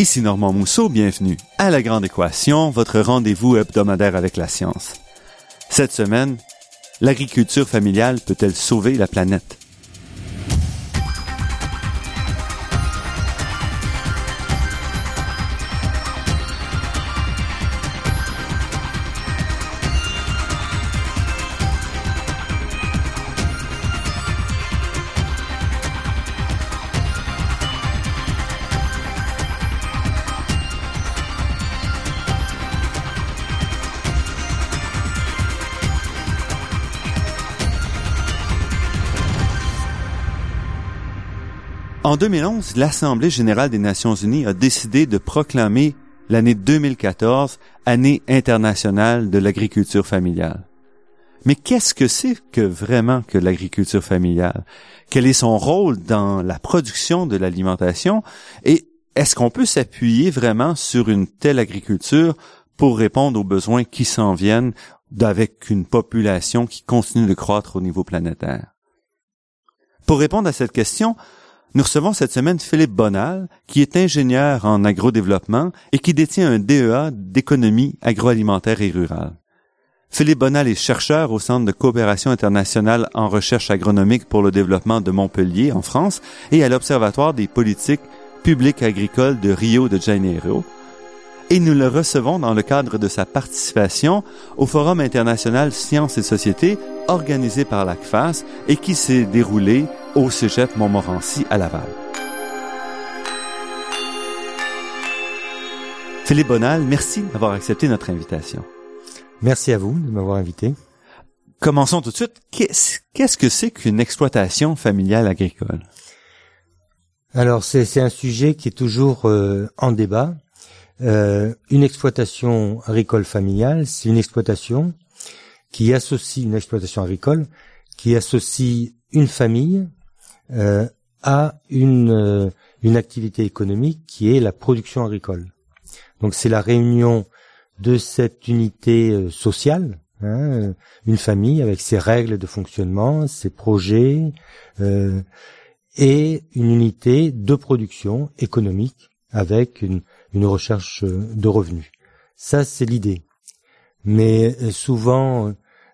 Ici Normand Mousseau, bienvenue à La Grande Équation, votre rendez-vous hebdomadaire avec la science. Cette semaine, l'agriculture familiale peut-elle sauver la planète? 2011, l'Assemblée générale des Nations unies a décidé de proclamer l'année 2014 année internationale de l'agriculture familiale. Mais qu'est-ce que c'est que vraiment que l'agriculture familiale? Quel est son rôle dans la production de l'alimentation? Et est-ce qu'on peut s'appuyer vraiment sur une telle agriculture pour répondre aux besoins qui s'en viennent avec une population qui continue de croître au niveau planétaire? Pour répondre à cette question, nous recevons cette semaine Philippe Bonal, qui est ingénieur en agrodéveloppement et qui détient un DEA d'économie agroalimentaire et rurale. Philippe Bonal est chercheur au Centre de coopération internationale en recherche agronomique pour le développement de Montpellier, en France, et à l'Observatoire des politiques publiques agricoles de Rio de Janeiro, et nous le recevons dans le cadre de sa participation au Forum international Sciences et Société organisé par l'ACFAS et qui s'est déroulé au Cégep Montmorency à Laval. Philippe Bonal, merci d'avoir accepté notre invitation. Merci à vous de m'avoir invité. Commençons tout de suite. Qu'est-ce que c'est qu'une exploitation familiale agricole? Alors c'est un sujet qui est toujours euh, en débat. Euh, une exploitation agricole familiale, c'est une exploitation qui associe une exploitation agricole qui associe une famille euh, à une euh, une activité économique qui est la production agricole. Donc c'est la réunion de cette unité euh, sociale, hein, une famille avec ses règles de fonctionnement, ses projets, euh, et une unité de production économique avec une, une recherche de revenus. Ça, c'est l'idée. Mais euh, souvent,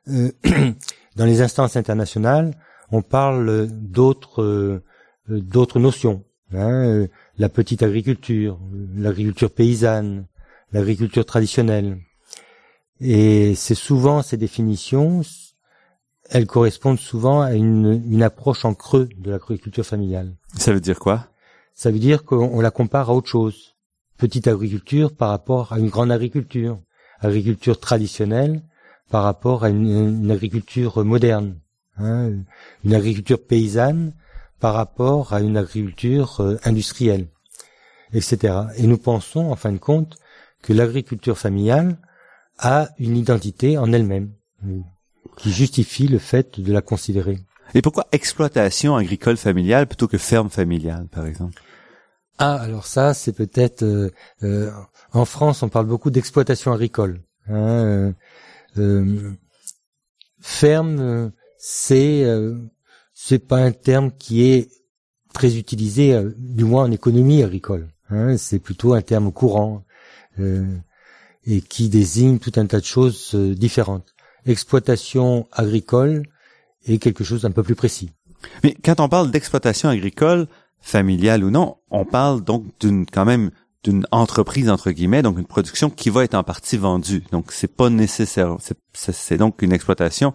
euh, dans les instances internationales, on parle d'autres euh, d'autres notions. Hein, la petite agriculture, l'agriculture paysanne, l'agriculture traditionnelle. Et c'est souvent ces définitions, elles correspondent souvent à une, une approche en creux de l'agriculture familiale. Ça veut dire quoi? Ça veut dire qu'on la compare à autre chose petite agriculture par rapport à une grande agriculture, agriculture traditionnelle par rapport à une, agriculture moderne, hein, une agriculture paysanne par rapport à une agriculture euh, industrielle, etc. Et nous pensons, en fin de compte, que l'agriculture familiale a une identité en elle-même, qui justifie le fait de la considérer. Et pourquoi exploitation agricole familiale plutôt que ferme familiale, par exemple? Ah, alors ça, c'est peut-être euh, euh, en France, on parle beaucoup d'exploitation agricole. Hein, euh, ferme, c'est c'est pas un terme qui est très utilisé, du moins en économie agricole. Hein, c'est plutôt un terme courant et qui désigne tout un tas de choses différentes. Exploitation agricole est quelque chose d'un peu plus précis. Mais quand on parle d'exploitation agricole, familiale ou non, on parle donc d'une quand même d'une entreprise entre guillemets, donc une production qui va être en partie vendue. Donc c'est pas nécessaire, c'est donc une exploitation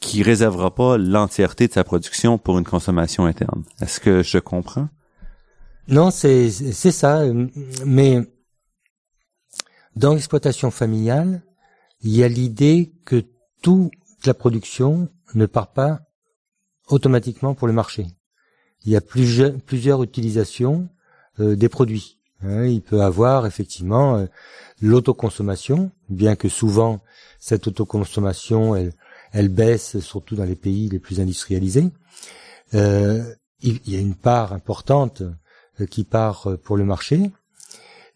qui réservera pas l'entièreté de sa production pour une consommation interne. Est-ce que je comprends? Non, c'est c'est ça, mais dans l'exploitation familiale, il y a l'idée que toute la production ne part pas automatiquement pour le marché il y a plusieurs, plusieurs utilisations euh, des produits. Hein. il peut avoir effectivement euh, l'autoconsommation, bien que souvent cette autoconsommation elle, elle baisse surtout dans les pays les plus industrialisés. Euh, il, y a une part importante qui part pour le marché.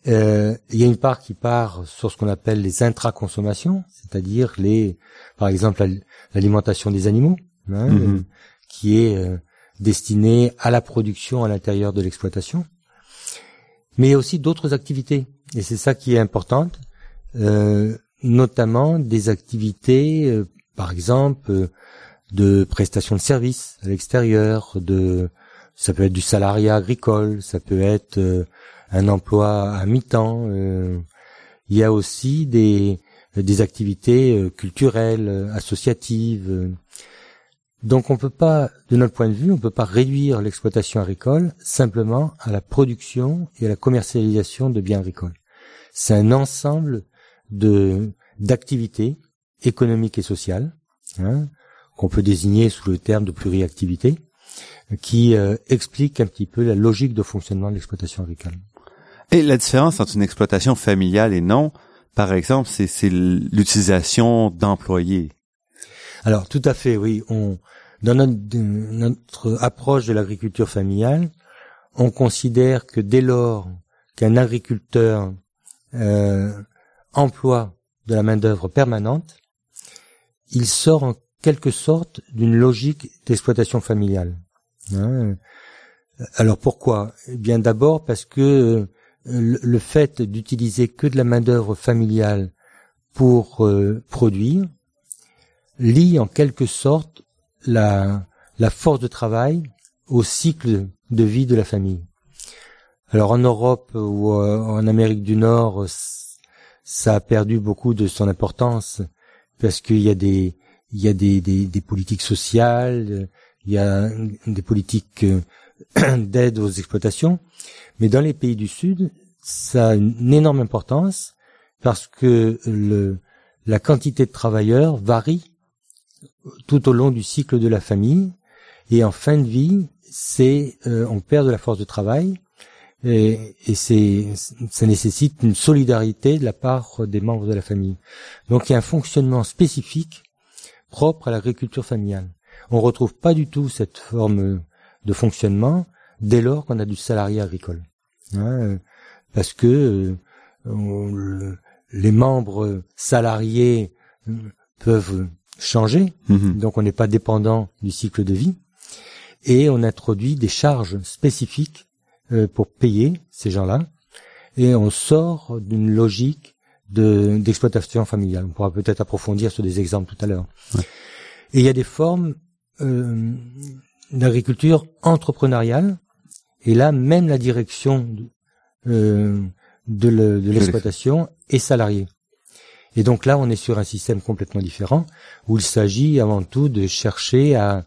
il y a une part qui part sur ce qu'on appelle les intraconsommations, c'est-à-dire les, par exemple, l'alimentation des animaux, hein, mm-hmm. qui est destiné à la production à l'intérieur de l'exploitation. Mais il y a aussi d'autres activités, et c'est ça qui est important, euh, notamment des activités, euh, par exemple, euh, de prestation de services à l'extérieur, de ça peut être du salariat agricole, ça peut être euh, un emploi à mi-temps. il y a aussi des des activités culturelles, associatives. Donc on peut pas, de notre point de vue, on peut pas réduire l'exploitation agricole simplement à la production et à la commercialisation de biens agricoles. C'est un ensemble de d'activités économiques et sociales hein, qu'on peut désigner sous le terme de pluriactivité, qui euh, explique un petit peu la logique de fonctionnement de l'exploitation agricole. Et la différence entre une exploitation familiale et non, par exemple, c'est l'utilisation d'employés. Alors tout à fait, oui. On, dans notre, approche de l'agriculture familiale, on considère que dès lors qu'un agriculteur euh, emploie de la main d'œuvre permanente, il sort en quelque sorte d'une logique d'exploitation familiale. Hein. Alors pourquoi? Eh bien d'abord parce que euh, le fait d'utiliser que de la main d'œuvre familiale pour euh, produire lie en quelque sorte la, la force de travail au cycle de vie de la famille. Alors en Europe ou euh, en Amérique du Nord, ça a perdu beaucoup de son importance parce qu'il y a des il y a des, des, des, politiques sociales, il y a des politiques euh, d'aide aux exploitations, mais dans les pays du Sud, ça a une énorme importance parce que le, la quantité de travailleurs varie tout au long du cycle de la famille. Et en fin de vie, c'est euh, on perd de la force de travail et, et c'est ça nécessite une solidarité de la part des membres de la famille. Donc il y a un fonctionnement spécifique propre à l'agriculture familiale. On retrouve pas du tout cette forme de fonctionnement dès lors qu'on a du salarié agricole, hein, parce que euh, les membres salariés euh, peuvent changer, mhm. donc on n'est pas dépendant du cycle de vie, et on introduit des charges spécifiques pour payer ces gens-là, et on sort d'une logique de d'exploitation familiale. On pourra peut-être approfondir sur des exemples tout à l'heure. Et il y a des formes euh, d'agriculture entrepreneuriale, et là même la direction euh, de l'exploitation est salariée. Et donc là, on est sur un système complètement différent où il s'agit avant tout de chercher à,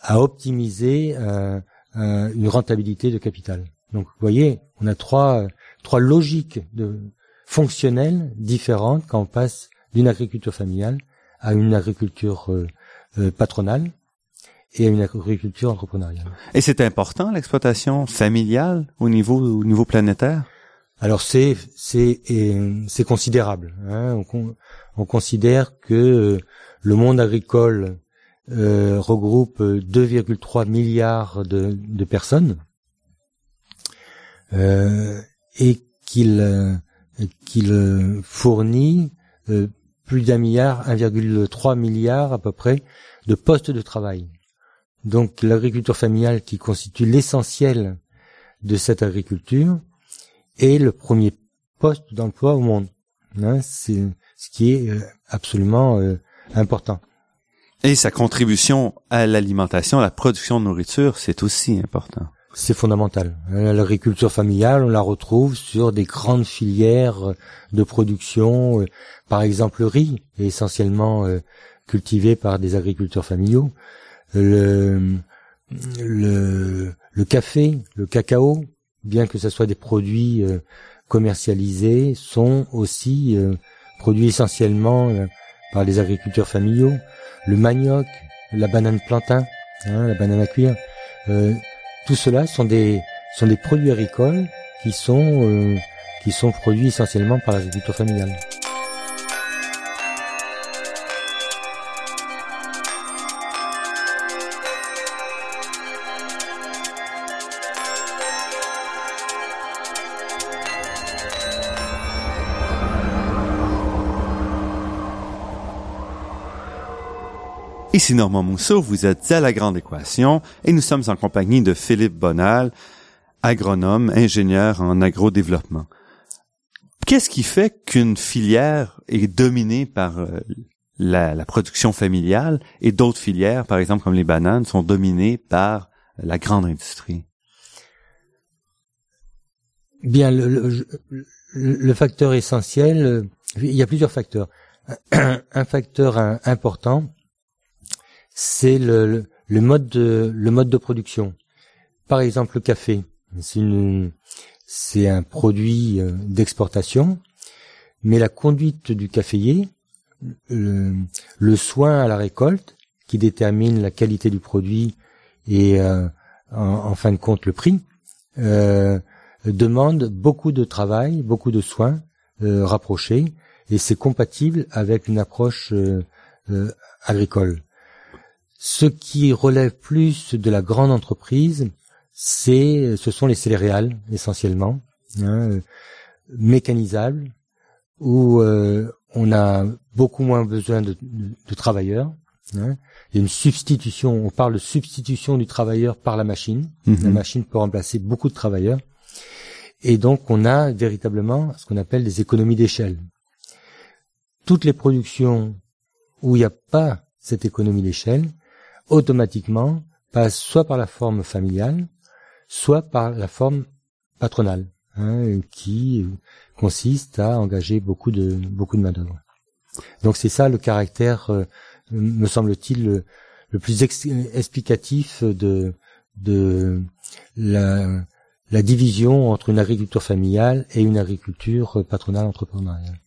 à optimiser euh, euh, une rentabilité de capital. Donc vous voyez, on a trois, trois logiques de, fonctionnelles différentes quand on passe d'une agriculture familiale à une agriculture euh, patronale et à une agriculture entrepreneuriale. Et c'est important l'exploitation familiale au niveau au niveau planétaire? Alors c'est c'est c'est considérable. Hein. On, considère que euh, le monde agricole euh, regroupe 2,3 milliards de, personnes euh, et qu'il qu'il fournit plus d'un milliard, 1,3 milliard à peu près de postes de travail. Donc l'agriculture familiale qui constitue l'essentiel de cette agriculture est le premier poste d'emploi au monde. Hein, c'est ce qui est euh, absolument euh, important. Et sa contribution à l'alimentation, à la production de nourriture, c'est aussi important. C'est fondamental. Euh, l'agriculture familiale, on la retrouve sur des grandes filières de production. Par exemple, le riz est essentiellement cultivé par des agriculteurs familiaux. Le, le, le café, le cacao, bien que ce soit des produits euh, commercialisés, sont aussi euh, produits essentiellement euh, par les agriculteurs familiaux. Le manioc, la banane plantain, hein, la banane à cuire, tout cela sont des sont des produits agricoles qui sont qui sont produits essentiellement par l'agriculture familiale. Ici Normand Mousseau, vous êtes à La Grande Équation et nous sommes en compagnie de Philippe Bonal, agronome, ingénieur en agrodéveloppement. Qu'est-ce qui fait qu'une filière est dominée par euh, la, production familiale et d'autres filières, par exemple comme les bananes, sont dominées par la grande industrie? Bien, le, facteur essentiel, euh, il y a plusieurs facteurs. Un, facteur important, c'est le, mode de, le mode de production. Par exemple, le café, c'est un produit euh, d'exportation, mais la conduite du caféier, le, soin à la récolte, qui détermine la qualité du produit et euh, en, fin de compte le prix, euh, demande beaucoup de travail, beaucoup de soins euh, rapprochés, et c'est compatible avec une approche agricole. Ce qui relève plus de la grande entreprise, c'est, ce sont les céréales essentiellement, hein, mécanisables, où on a beaucoup moins besoin de, travailleurs. Hein. Il y a une substitution, on parle de substitution du travailleur par la machine. Mm-hmm. La machine peut remplacer beaucoup de travailleurs. Et donc, on a véritablement ce qu'on appelle des économies d'échelle. Toutes les productions où il n'y a pas cette économie d'échelle, automatiquement, passent soit par la forme familiale, soit par la forme patronale, hein, qui consiste à engager beaucoup de beaucoup de main d'œuvre. Donc c'est ça le caractère, euh, me semble-t-il, le, plus explicatif de de la la division entre une agriculture familiale et une agriculture patronale entrepreneuriale.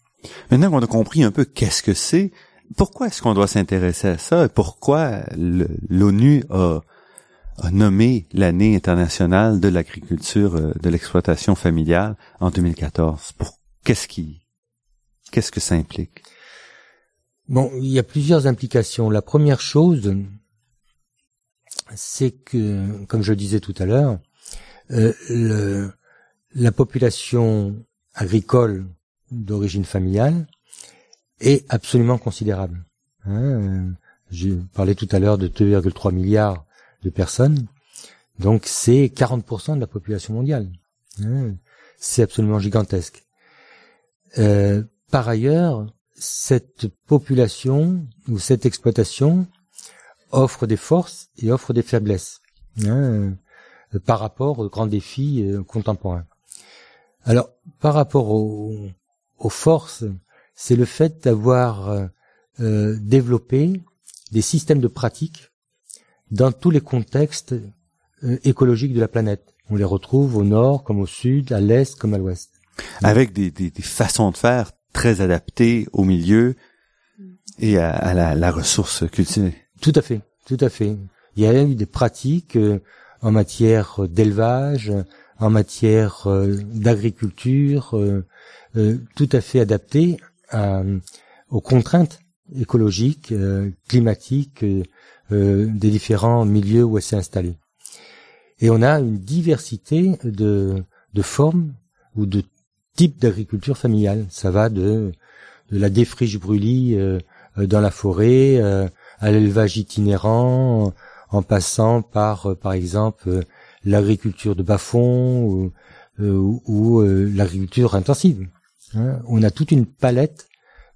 Maintenant qu'on a compris un peu qu'est-ce que c'est, pourquoi est-ce qu'on doit s'intéresser à ça? Et pourquoi l'ONU a, nommé l'année internationale de l'agriculture, euh, de l'exploitation familiale en 2014? Pour, qu'est-ce qui, qu'est-ce que ça implique? Bon, il y a plusieurs implications. La première chose, c'est que, comme je disais tout à l'heure, euh, la population agricole d'origine familiale est absolument considérable. Hein, J'ai parlé tout à l'heure de 2,3 milliards de personnes, donc c'est 40% de la population mondiale. Hein, c'est absolument gigantesque. Euh, par ailleurs, cette population ou cette exploitation offre des forces et offre des faiblesses. Hein, par rapport aux grands défis euh, contemporains. Alors, par rapport aux, forces, c'est le fait d'avoir euh, développé des systèmes de pratique dans tous les contextes écologiques de la planète. On les retrouve au nord comme au sud, à l'est comme à l'ouest. Avec des, façons de faire très adaptées au milieu et à, la, la, ressource cultivée. Tout à fait, tout à fait. Il y a eu des pratiques en matière d'élevage, en matière euh, d'agriculture, euh, euh, tout à fait adapté aux contraintes écologiques, climatiques des différents milieux où elle s'est installée. Et on a une diversité de, de formes ou de types d'agriculture familiale. Ça va de, de la défriche brûlie dans la forêt à l'élevage itinérant, en passant par, euh, par exemple, euh, l'agriculture de bas-fond ou, euh, l'agriculture intensive. Hein. On a toute une palette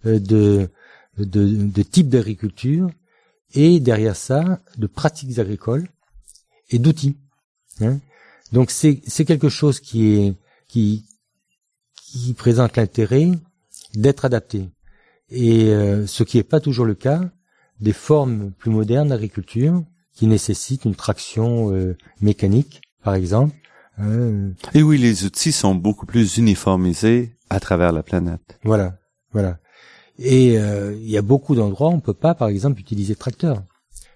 de, de, types d'agriculture et derrière ça, de pratiques agricoles et d'outils. Hein. Donc c'est quelque chose qui est qui qui présente l'intérêt d'être adapté. Et ce qui n'est pas toujours le cas des formes plus modernes d'agriculture qui nécessite une traction euh, mécanique, par exemple. Euh, Et oui, les outils sont beaucoup plus uniformisés à travers la planète. Voilà, voilà. Et euh, il y a beaucoup d'endroits où on peut pas, par exemple, utiliser tracteur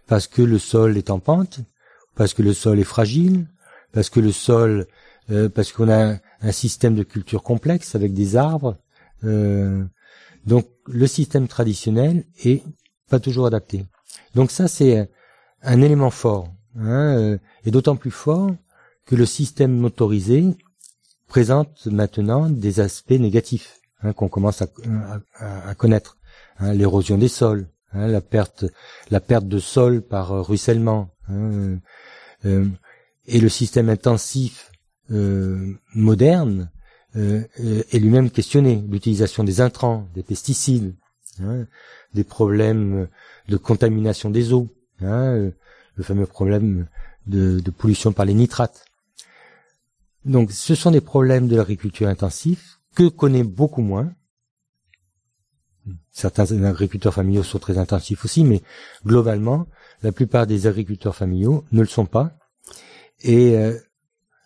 parce que le sol est en pente, parce que le sol est fragile, parce que le sol, parce qu'on a un, système de culture complexe avec des arbres. donc le système traditionnel est pas toujours adapté. Donc ça c'est un élément fort, hein, euh, et d'autant plus fort que le système motorisé présente maintenant des aspects négatifs hein, qu'on commence à, connaître, hein, l'érosion des sols, hein, la perte, la perte de sol par ruissellement, euh, et le système intensif moderne est lui-même questionné. L'utilisation des intrants, des pesticides, hein, des problèmes de contamination des eaux, hein, le fameux problème de, de, pollution par les nitrates. Donc ce sont des problèmes de l'agriculture intensive que connaît beaucoup moins. Certains agriculteurs familiaux sont très intensifs aussi, mais globalement, la plupart des agriculteurs familiaux ne le sont pas. Et euh,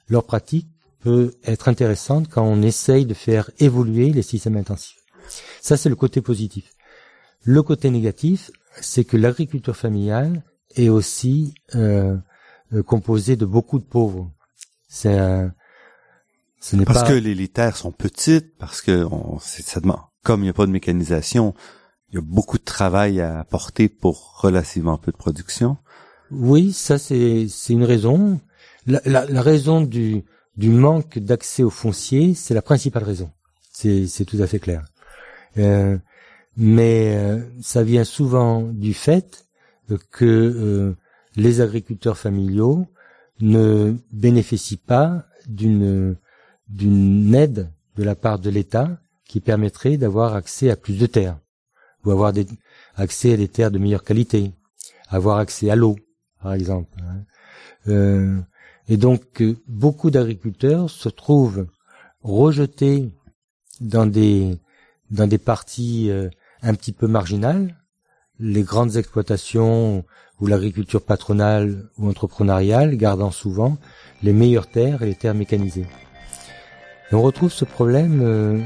leur pratique peut être intéressante quand on essaye de faire évoluer les systèmes intensifs. Ça, c'est le côté positif. Le côté négatif, c'est que l'agriculture familiale est aussi euh, euh, composée de beaucoup de pauvres. C'est ce parce que les, terres sont petites, parce que on, ça demande, comme il n'y a pas de mécanisation, il y a beaucoup de travail à apporter pour relativement peu de production. Oui, ça c'est c'est une raison. La, la, la, raison du du manque d'accès au foncier, c'est la principale raison. C'est c'est tout à fait clair. Euh, mais euh, ça vient souvent du fait que euh, les agriculteurs familiaux ne bénéficient pas d'une d'une aide de la part de l'État qui permettrait d'avoir accès à plus de terres, ou avoir accès à des terres de meilleure qualité, avoir accès à l'eau, par exemple. Hein. Euh, et donc beaucoup d'agriculteurs se trouvent rejetés dans des dans des parties un petit peu marginales, les grandes exploitations ou l'agriculture patronale ou entrepreneuriale gardant souvent les meilleures terres et les terres mécanisées. On retrouve ce problème euh,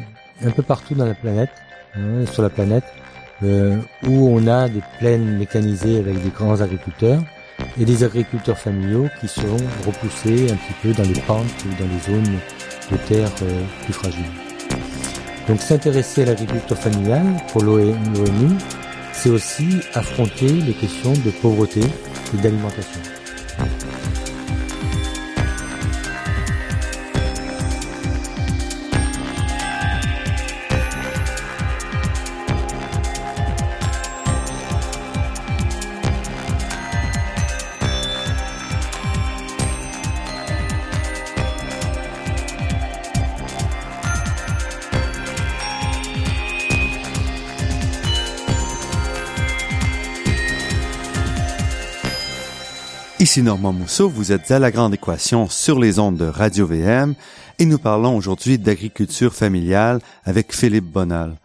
un peu partout dans la planète, hein, sur la planète, euh, où on a des plaines mécanisées avec des grands agriculteurs et des agriculteurs familiaux qui sont repoussés un petit peu dans les pentes ou dans les zones de terre euh, plus fragiles. Donc s'intéresser à l'agriculture familiale pour l'ONU, c'est aussi affronter les questions de pauvreté et d'alimentation. Ici Normand Mousseau, vous êtes à La Grande Équation sur les ondes de Radio VM et nous parlons aujourd'hui d'agriculture familiale avec Philippe Bonal.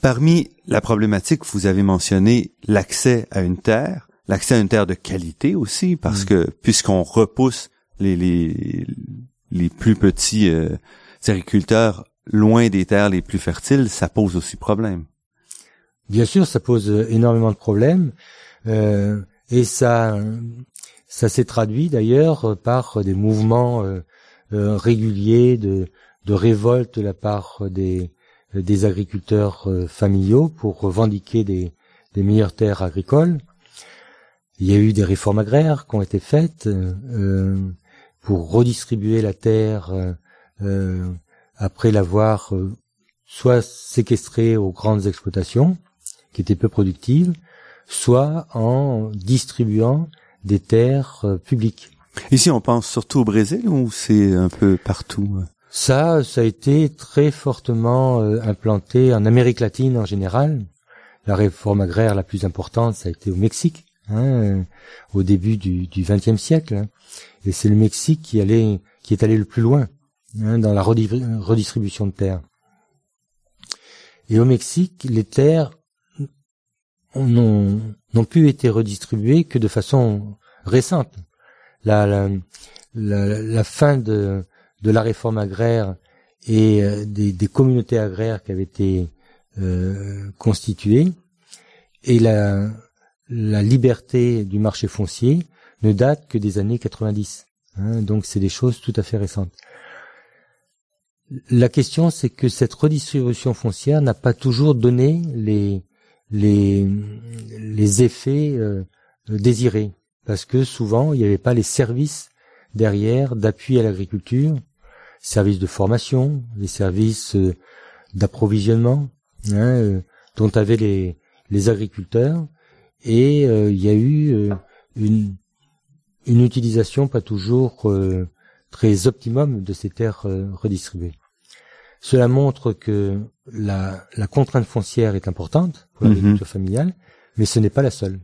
Parmi la problématique, vous avez mentionné l'accès à une terre, l'accès à une terre de qualité aussi, parce mm. que puisqu'on repousse les, les, les plus petits euh, agriculteurs loin des terres les plus fertiles, ça pose aussi problème. Bien sûr, ça pose énormément de problèmes. Euh, et ça, ça s'est traduit d'ailleurs par des mouvements euh, euh, réguliers de, révolte de la part des, agriculteurs euh, familiaux pour revendiquer des meilleures terres agricoles. Il y a eu des réformes agraires qui ont été faites pour redistribuer la terre après l'avoir soit séquestrée aux grandes exploitations qui étaient peu productives, soit en distribuant des terres euh, publiques. Ici, on pense surtout au Brésil ou c'est un peu partout euh? Ça, ça a été très fortement euh, implanté en Amérique latine en général. La réforme agraire la plus importante, ça a été au Mexique, hein, au début du XXe siècle. Hein. Et c'est le Mexique qui allait, qui est allé le plus loin hein, dans la redistribution de terres. Et au Mexique, les terres n'ont pu été redistribués que de façon récente. La, la, la, fin de, de, la réforme agraire et euh, des, des, communautés agraires qui avaient été euh, constituées et la, la liberté du marché foncier ne date que des années 90. Hein, donc c'est des choses tout à fait récentes. La question, c'est que cette redistribution foncière n'a pas toujours donné les, les, effets euh, désirés, parce que souvent il n'y avait pas les services derrière d'appui à l'agriculture, services de formation, les services euh, d'approvisionnement hein, euh, dont avaient les, les agriculteurs, et il y a eu une, une utilisation pas toujours très optimum de ces terres redistribuées. Cela montre que la, la contrainte foncière est importante pour mhm. l'agriculture familiale, mais ce n'est pas la seule.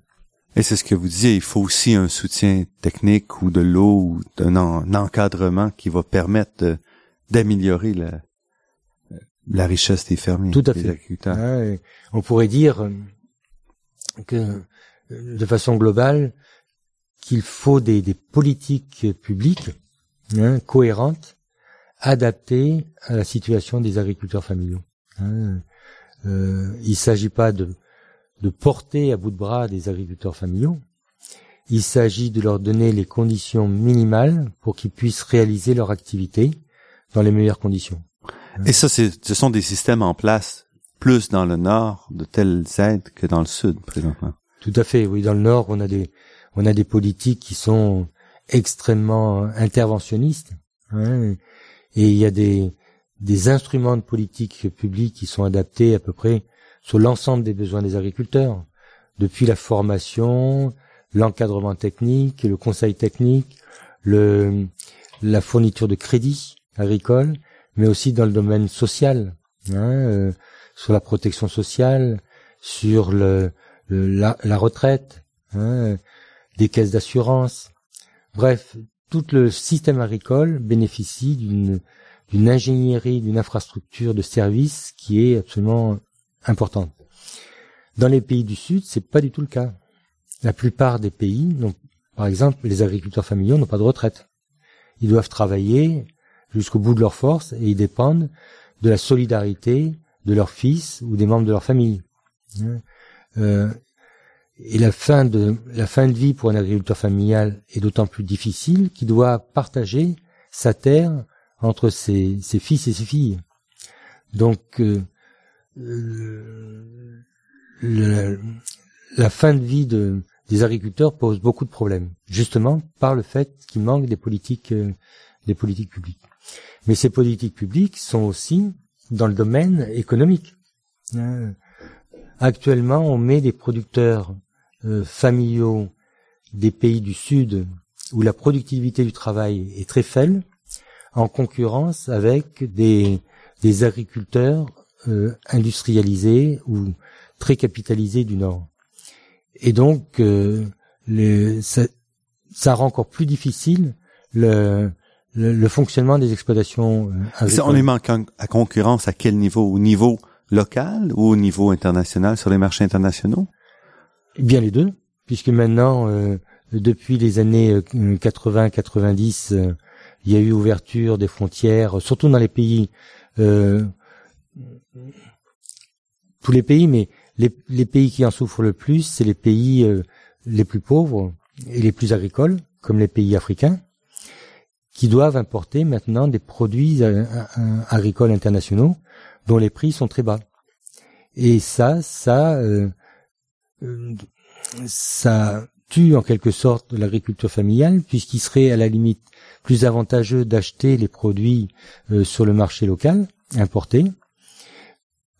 Et c'est ce que vous disiez, il faut aussi un soutien technique ou de l'eau ou d'un encadrement qui va permettre d'améliorer la, la richesse des fermiers, Tout à des fait. agriculteurs. on pourrait dire que, de façon globale, qu'il faut des, des politiques publiques hein, cohérentes, adaptées à la situation des agriculteurs familiaux. Hein. Euh, il ne s'agit pas de de porter à bout de bras des agriculteurs familiaux. Il s'agit de leur donner les conditions minimales pour qu'ils puissent réaliser leur activité dans les meilleures conditions. Et ça, ce sont des systèmes en place plus dans le nord de telles aides que dans le sud présentement. Tout à fait. Oui, dans le nord, on a des on a des politiques qui sont extrêmement interventionnistes. Hein, et il y a des des instruments de politique publique qui sont adaptés à peu près sur l'ensemble des besoins des agriculteurs, depuis la formation, l'encadrement technique, le conseil technique, le, la fourniture de crédits agricoles, mais aussi dans le domaine social, hein, euh, sur la protection sociale, sur le, la, retraite, hein, des caisses d'assurance. Bref, tout le système agricole bénéficie d'une ingénierie, d'une infrastructure de services qui est absolument importante. Dans les pays du Sud, c'est pas du tout le cas. La plupart des pays, par exemple, les agriculteurs familiaux n'ont pas de retraite. Ils doivent travailler jusqu'au bout de leur force et ils dépendent de la solidarité de leurs fils ou des membres de leur famille. Euh, et la fin de la fin de vie pour un agriculteur familial est d'autant plus difficile qu'il doit partager sa terre entre ses, ses fils et ses filles. Donc euh, la fin de vie de, des agriculteurs pose beaucoup de problèmes, justement par le fait qu'il manque des politiques, euh, des politiques publiques. Mais ces politiques publiques sont aussi dans le domaine économique. Euh, actuellement, on met des producteurs euh, familiaux des pays du Sud où la productivité du travail est très faible en concurrence avec des, des agriculteurs euh, industrialisés ou très capitalisés du Nord. Et donc, euh, ça, ça, rend encore plus difficile le, le, fonctionnement des exploitations agricoles. On est manquant à concurrence à quel niveau? Au niveau local ou au niveau international sur les marchés internationaux? Bien les deux, puisque maintenant, depuis les années 80-90, il y a eu ouverture des frontières, surtout dans les pays euh, tous les pays, mais les, pays qui en souffrent le plus, c'est les pays euh, les plus pauvres et les plus agricoles, comme les pays africains, qui doivent importer maintenant des produits euh, euh, agricoles internationaux dont les prix sont très bas. Et ça, ça, ça tue en quelque sorte l'agriculture familiale, puisqu'il serait à la limite plus avantageux d'acheter les produits sur le marché local, importés,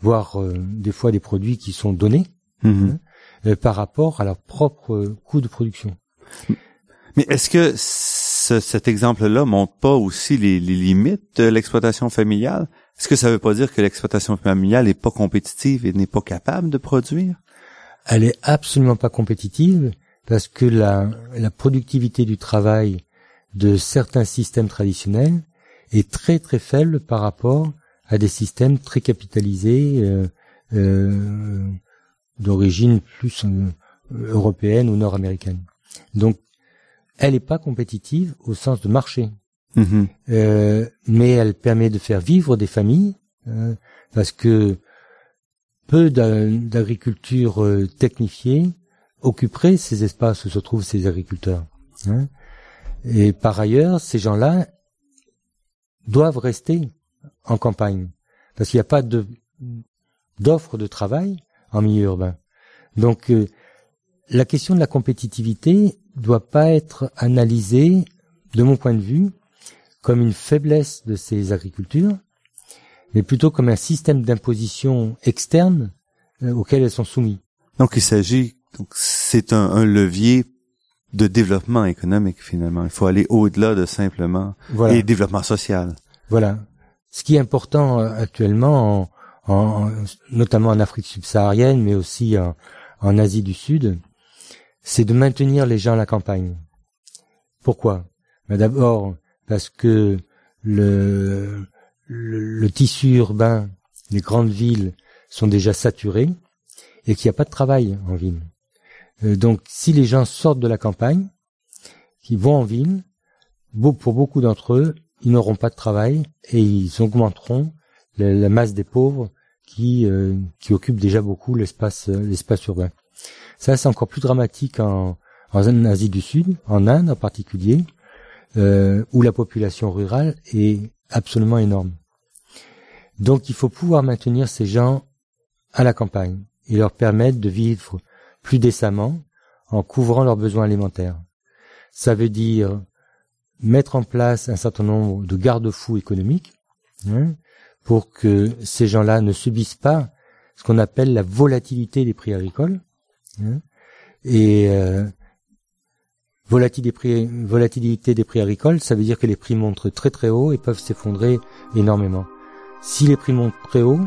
voire euh, des fois des produits qui sont donnés mhm. hein, euh, par rapport à leur propre euh, coût de production. Mais est-ce que cet exemple-là montre pas aussi les, limites de l'exploitation familiale? Est-ce que ça veut pas dire que l'exploitation familiale n'est pas compétitive et n'est pas capable de produire? Elle est absolument pas compétitive parce que la, la productivité du travail de certains systèmes traditionnels est très très faible par rapport à des systèmes très capitalisés euh, euh, d'origine plus euh, européenne ou nord-américaine. Donc, elle n'est pas compétitive au sens de marché, mm-hmm. euh, mais elle permet de faire vivre des familles parce que peu d'agriculture technifiée occuperait ces espaces où se trouvent ces agriculteurs. Hein. Et par ailleurs, ces gens-là doivent rester en campagne, parce qu'il n'y a pas d'offre de travail en milieu urbain. Donc euh, la question de la compétitivité doit pas être analysée, de mon point de vue, comme une faiblesse de ces agricultures, mais plutôt comme un système d'imposition externe euh, auquel elles sont soumises. Donc il s'agit, donc c'est un, levier de développement économique finalement. Il faut aller au-delà de simplement Voilà. et développement social. Voilà. Ce qui est important euh, actuellement, en, en- notamment en Afrique subsaharienne, mais aussi en, en Asie du Sud, c'est de maintenir les gens à la campagne. Pourquoi? Ben D'abord parce que le, le, tissu urbain, les grandes villes sont déjà saturées et qu'il n'y a pas de travail en ville. Euh, donc si les gens sortent de la campagne, qui vont en ville, pour beaucoup d'entre eux, ils n'auront pas de travail et ils augmenteront la, la masse des pauvres qui euh, qui occupent déjà beaucoup l'espace euh, l'espace urbain. Ça c'est encore plus dramatique en en Asie du Sud, en Inde en particulier, euh, où la population rurale est absolument énorme. Donc il faut pouvoir maintenir ces gens à la campagne et leur permettre de vivre plus décemment en couvrant leurs besoins alimentaires. Ça veut dire mettre en place un certain nombre de garde-fous économiques hein, pour que ces gens-là ne subissent pas ce qu'on appelle la volatilité des prix agricoles. hein. et euh, volatilité, des prix, volatilité des prix agricoles, ça veut dire que les prix montent très très haut et peuvent s'effondrer énormément. Si les prix montent très haut,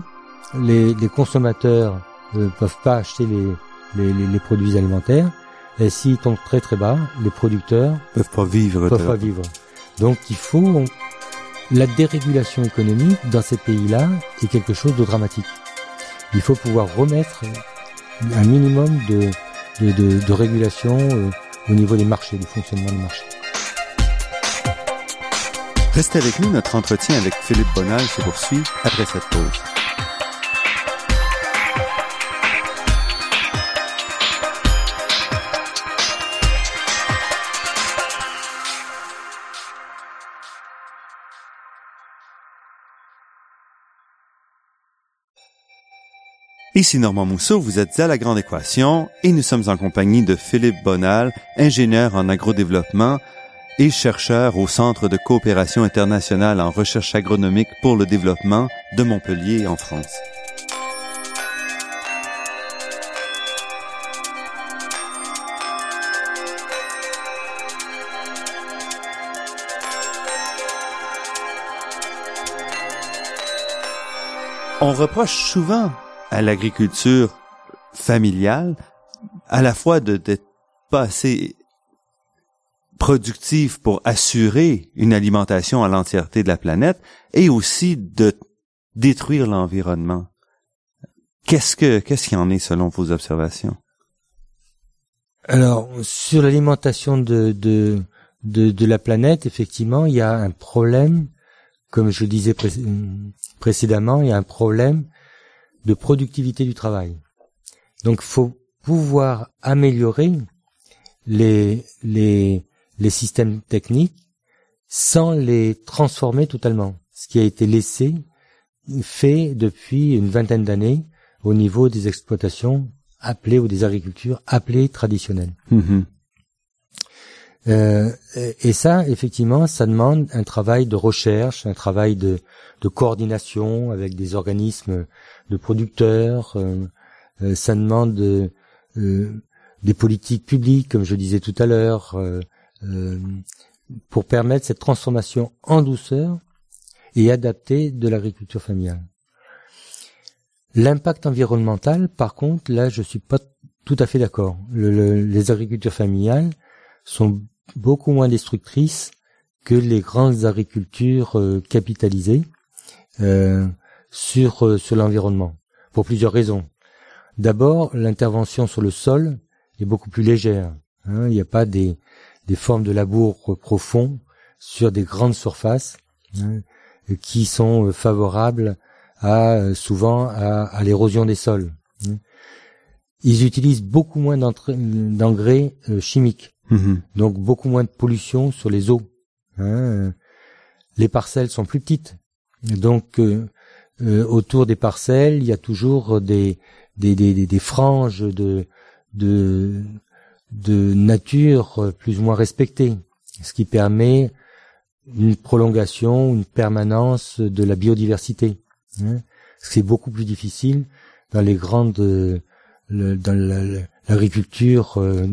les, les consommateurs ne peuvent pas acheter les, les, les- les produits alimentaires. Et s'ils tombent très très bas, les producteurs Peuvent pas vivre. peuvent pas vivre. Donc il faut la dérégulation économique dans ces pays-là est quelque chose de dramatique. Il faut pouvoir remettre un minimum de de, de, de régulation euh, au niveau des marchés, du fonctionnement des marchés. Restez avec nous, notre entretien avec Philippe Bonal se poursuit après cette pause. Ici Normand Mousseau, vous êtes à La Grande Équation et nous sommes en compagnie de Philippe Bonal, ingénieur en agrodéveloppement et chercheur au Centre de coopération internationale en recherche agronomique pour le développement de Montpellier en France. On reproche souvent à l'agriculture familiale à la fois d'être pas assez productive pour assurer une alimentation à l'entièreté de la planète et aussi de détruire l'environnement. Qu'est-ce que qu'est-ce qu'il en est selon vos observations? Alors sur l'alimentation de, de de de la planète, effectivement, il y a un problème, comme je le disais pré- précédemment, il y a un problème de productivité du travail. Donc, faut pouvoir améliorer les les les systèmes techniques sans les transformer totalement. Ce qui a été laissé fait depuis une vingtaine d'années au niveau des exploitations appelées ou des agricultures appelées traditionnelles. Mhm. Euh, et ça, effectivement, ça demande un travail de recherche, un travail de, coordination avec des organismes de producteurs. euh, euh, ça demande de, des politiques publiques, comme je disais tout à l'heure, pour permettre cette transformation en douceur et adaptée de l'agriculture familiale. L'impact environnemental, par contre, là, je suis pas tout à fait d'accord. Le- le- les agricultures familiales sont beaucoup moins destructrices que les grandes agricultures euh, capitalisées euh, sur euh, sur l'environnement pour plusieurs raisons. D'abord, l'intervention sur le sol est beaucoup plus légère. hein. Il n'y a pas des des formes de labour profonds sur des grandes surfaces hein, qui sont favorables à souvent à, l'érosion des sols. hein. Ils utilisent beaucoup moins d'engrais chimiques Mhm. donc beaucoup moins de pollution sur les eaux. hein. Les parcelles sont plus petites, donc euh, euh, autour des parcelles, il y a toujours des franges de nature plus ou moins respectées, ce qui permet une prolongation, une permanence de la biodiversité. hein. C'est beaucoup plus difficile dans les grandes dans la- la- l'agriculture euh,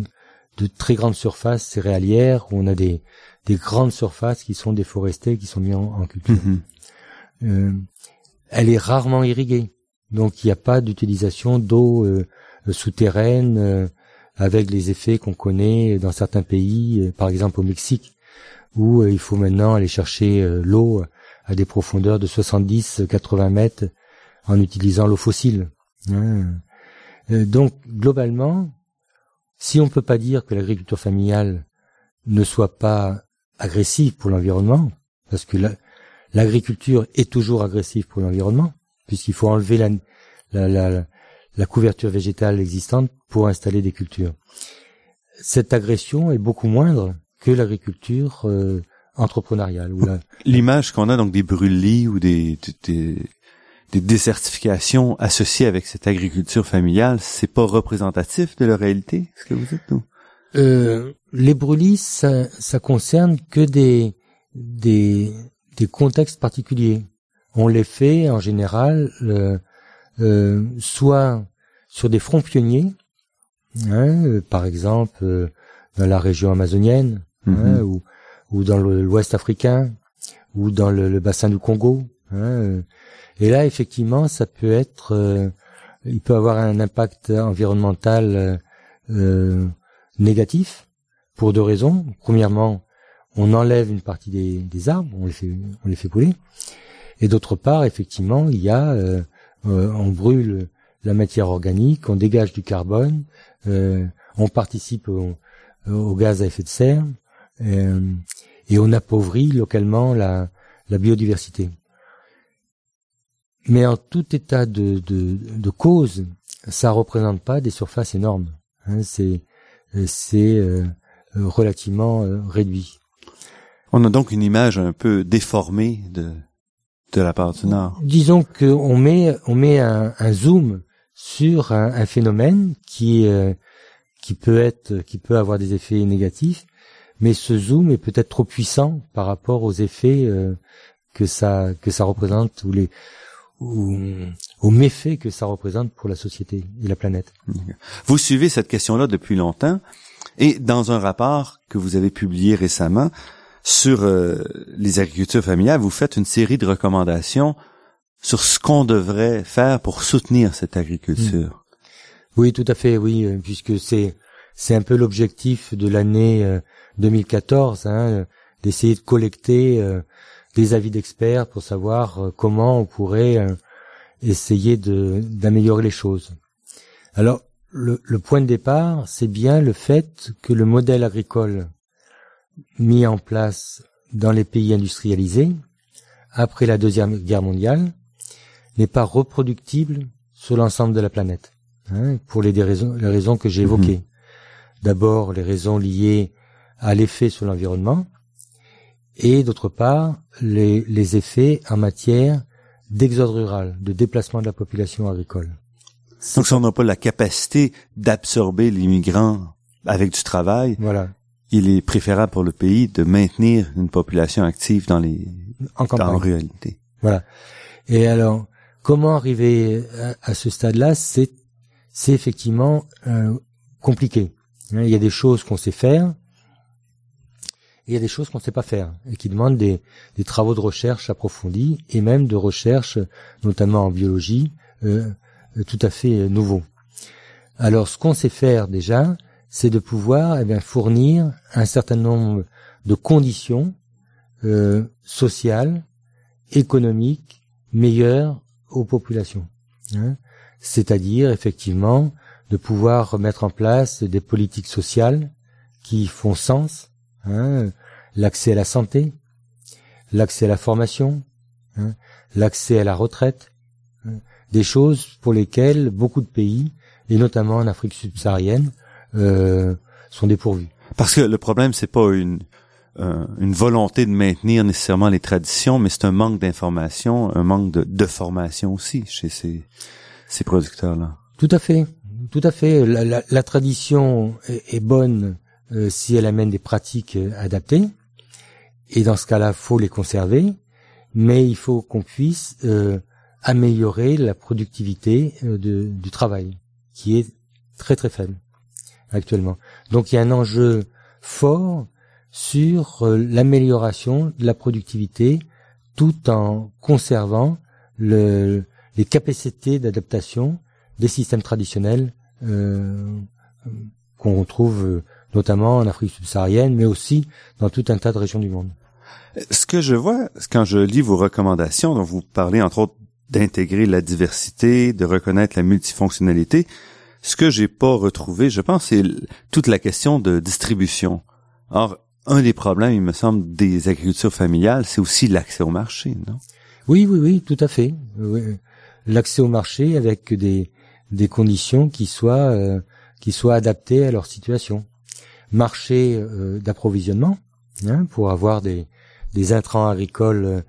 de très grandes surfaces céréalières où on a des, des grandes surfaces qui sont déforestées, qui sont mises en, culture. Mhm. Euh, elle est rarement irriguée, donc il n'y a pas d'utilisation d'eau euh, souterraine euh, avec les effets qu'on connaît dans certains pays, par exemple au Mexique, où il faut maintenant aller chercher l'eau à des profondeurs de 70-80 mètres en utilisant l'eau fossile. Hein. donc globalement, si on peut pas dire que l'agriculture familiale ne soit pas agressive pour l'environnement, parce que l'agriculture est toujours agressive pour l'environnement, puisqu'il faut enlever la, la, la, la, couverture végétale existante pour installer des cultures. Cette agression est beaucoup moindre que l'agriculture euh, entrepreneuriale. L'image qu'on a donc des brûlis ou des, des, des désertifications associées avec cette agriculture familiale, c'est pas représentatif de la réalité, ce que vous dites, nous? Euh, les brûlis, ça, ça concerne que des, des, des contextes particuliers. On les fait en général euh, euh, soit sur des fronts pionniers, hein, euh, par exemple euh, dans la région amazonienne, hein, mhm. ou, ou dans l'Ouest africain, ou dans le, le bassin du Congo. Hein, et là, effectivement, ça peut être, euh, il peut avoir un impact environnemental euh, négatif pour deux raisons. Premièrement, on enlève une partie des, des, arbres, on les fait, on les fait brûler. Et d'autre part, effectivement, il y a, euh, on brûle la matière organique, on dégage du carbone, on participe au, au, gaz à effet de serre, et on appauvrit localement la, la biodiversité. Mais en tout état de, de, de cause, ça représente pas des surfaces énormes. Hein, c'est c'est euh, relativement euh, réduit. On a donc une image un peu déformée de de la part du Nord. Disons qu'on met on met un, un zoom sur un, un phénomène qui euh, qui peut être qui peut avoir des effets négatifs, mais ce zoom est peut-être trop puissant par rapport aux effets que ça que ça représente ou les ou aux méfaits que ça représente pour la société et la planète. Vous suivez cette question-là depuis longtemps et dans un rapport que vous avez publié récemment sur euh, les agricultures familiales, vous faites une série de recommandations sur ce qu'on devrait faire pour soutenir cette agriculture. Hmm. Oui, tout à fait, oui, euh, puisque c'est c'est un peu l'objectif de l'année 2014, euh, hein, d'essayer de collecter des avis d'experts pour savoir euh, comment on pourrait euh, essayer d'améliorer les choses. Alors le, le, point de départ, c'est bien le fait que le modèle agricole mis en place dans les pays industrialisés après la deuxième guerre mondiale n'est pas reproductible sur l'ensemble de la planète, hein, pour les, raisons, les raisons que j'ai évoquées. D'abord, les raisons liées à l'effet sur l'environnement, et d'autre part les, les, effets en matière d'exode rural, de déplacement de la population agricole. Donc si on n'a pas la capacité d'absorber les migrants avec du travail, voilà. il est préférable pour le pays de maintenir une population active dans les en, en réalité. Voilà. Et alors, comment arriver à, ce stade-là? C'est c'est effectivement euh, compliqué. Il y a des choses qu'on sait faire, il y a des choses qu'on ne sait pas faire et qui demandent des, travaux de recherche approfondis et même de recherche, notamment en biologie, euh, tout à fait euh, nouveaux. Alors, ce qu'on sait faire déjà, c'est de pouvoir eh fournir un certain nombre de conditions euh, sociales, économiques meilleures aux populations. Hein. C'est-à-dire, effectivement, de pouvoir mettre en place des politiques sociales qui font sens Hein, l'accès à la santé, l'accès à la formation, hein, l'accès à la retraite, hein, des choses pour lesquelles beaucoup de pays, et notamment en Afrique subsaharienne, euh, sont dépourvus. Parce que le problème, c'est pas une euh, une volonté de maintenir nécessairement les traditions, mais c'est un manque d'information, un manque de, de, formation aussi chez ces, ces producteurs-là. Tout à fait, tout à fait. La, la, la tradition est, est bonne euh, si elle amène des pratiques euh, adaptées. Et dans ce cas-là, faut les conserver, mais il faut qu'on puisse euh, améliorer la productivité de, du travail, qui est très très faible. actuellement. Donc il y a un enjeu fort sur euh, l'amélioration de la productivité tout en conservant le, les capacités d'adaptation des systèmes traditionnels euh, qu'on retrouve euh, notamment en Afrique subsaharienne, mais aussi dans tout un tas de régions du monde. Ce que je vois quand je lis vos recommandations, dont vous parlez entre autres d'intégrer la diversité, de reconnaître la multifonctionnalité, ce que j'ai pas retrouvé, je pense, c'est toute la question de distribution. Or, un des problèmes, il me semble, des agricultures familiales, c'est aussi l'accès au marché, non? Oui, oui, oui, tout à fait. L'accès au marché avec des, des conditions qui soient, euh, qui soient adaptées à leur situation. Marché euh, d'approvisionnement, hein, pour avoir des, des intrants agricoles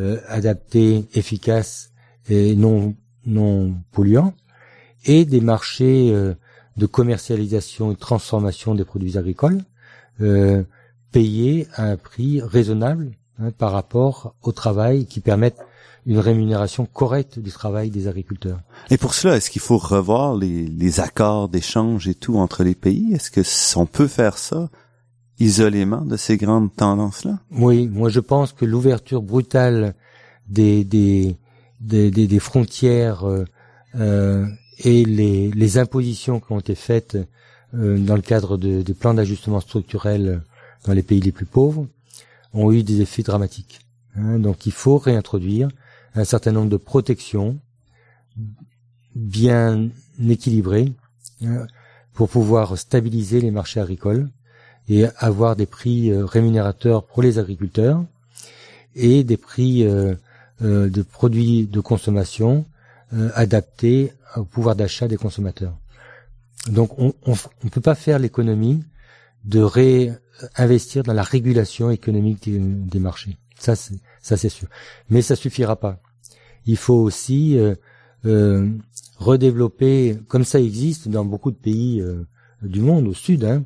euh, adaptés, efficaces et non, non polluants, et des marchés euh, de commercialisation et de transformation des produits agricoles payés à un prix raisonnable hein, par rapport au travail qui permettent une rémunération correcte du travail des agriculteurs. Et pour cela, est-ce qu'il faut revoir les, les accords d'échange et tout entre les pays? Est-ce que on peut faire ça isolément de ces grandes tendances-là? Oui, moi je pense que l'ouverture brutale des, des, des, des, frontières euh, euh, et les, les, impositions qui ont été faites euh, dans le cadre de, des plans d'ajustement structurel dans les pays les plus pauvres ont eu des effets dramatiques. Hein. donc il faut réintroduire un certain nombre de protections bien équilibrées hein, pour pouvoir stabiliser les marchés agricoles et avoir des prix euh, rémunérateurs pour les agriculteurs et des prix euh, euh, de produits de consommation adaptés au pouvoir d'achat des consommateurs. Donc on ne peut pas faire l'économie de réinvestir dans la régulation économique des, des marchés. Ça c'est ça c'est sûr. Mais ça suffira pas. Il faut aussi euh, redévelopper, comme ça existe dans beaucoup de pays du monde au sud, hein,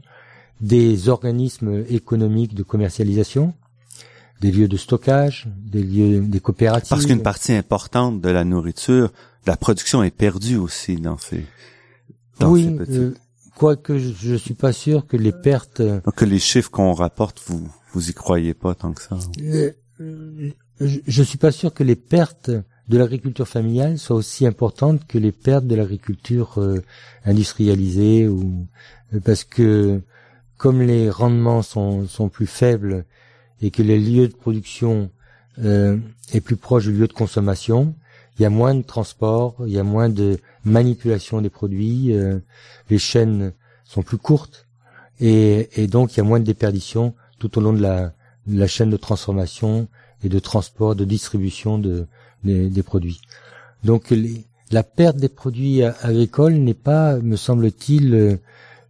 des organismes économiques de commercialisation, des lieux de stockage, des lieux, des coopératives. Parce qu'une partie importante de la nourriture, de la production est perdue aussi dans ces. Dans oui, euh, quoique je, ne suis pas sûr que les pertes. Donc que les chiffres qu'on rapporte, vous vous y croyez pas tant que ça. Euh, je, je suis pas sûr que les pertes de l'agriculture familiale soient aussi importantes que les pertes de l'agriculture euh, industrialisée ou parce que comme les rendements sont, sont plus faibles et que les lieux de production euh, est plus proche du lieu de consommation, il y a moins de transport, il y a moins de manipulation des produits, euh, les chaînes sont plus courtes et, donc il y a moins de déperdition tout au long de la, chaîne de transformation et de transport, de distribution de, des, produits. Donc la perte des produits agricoles n'est pas, me semble-t-il,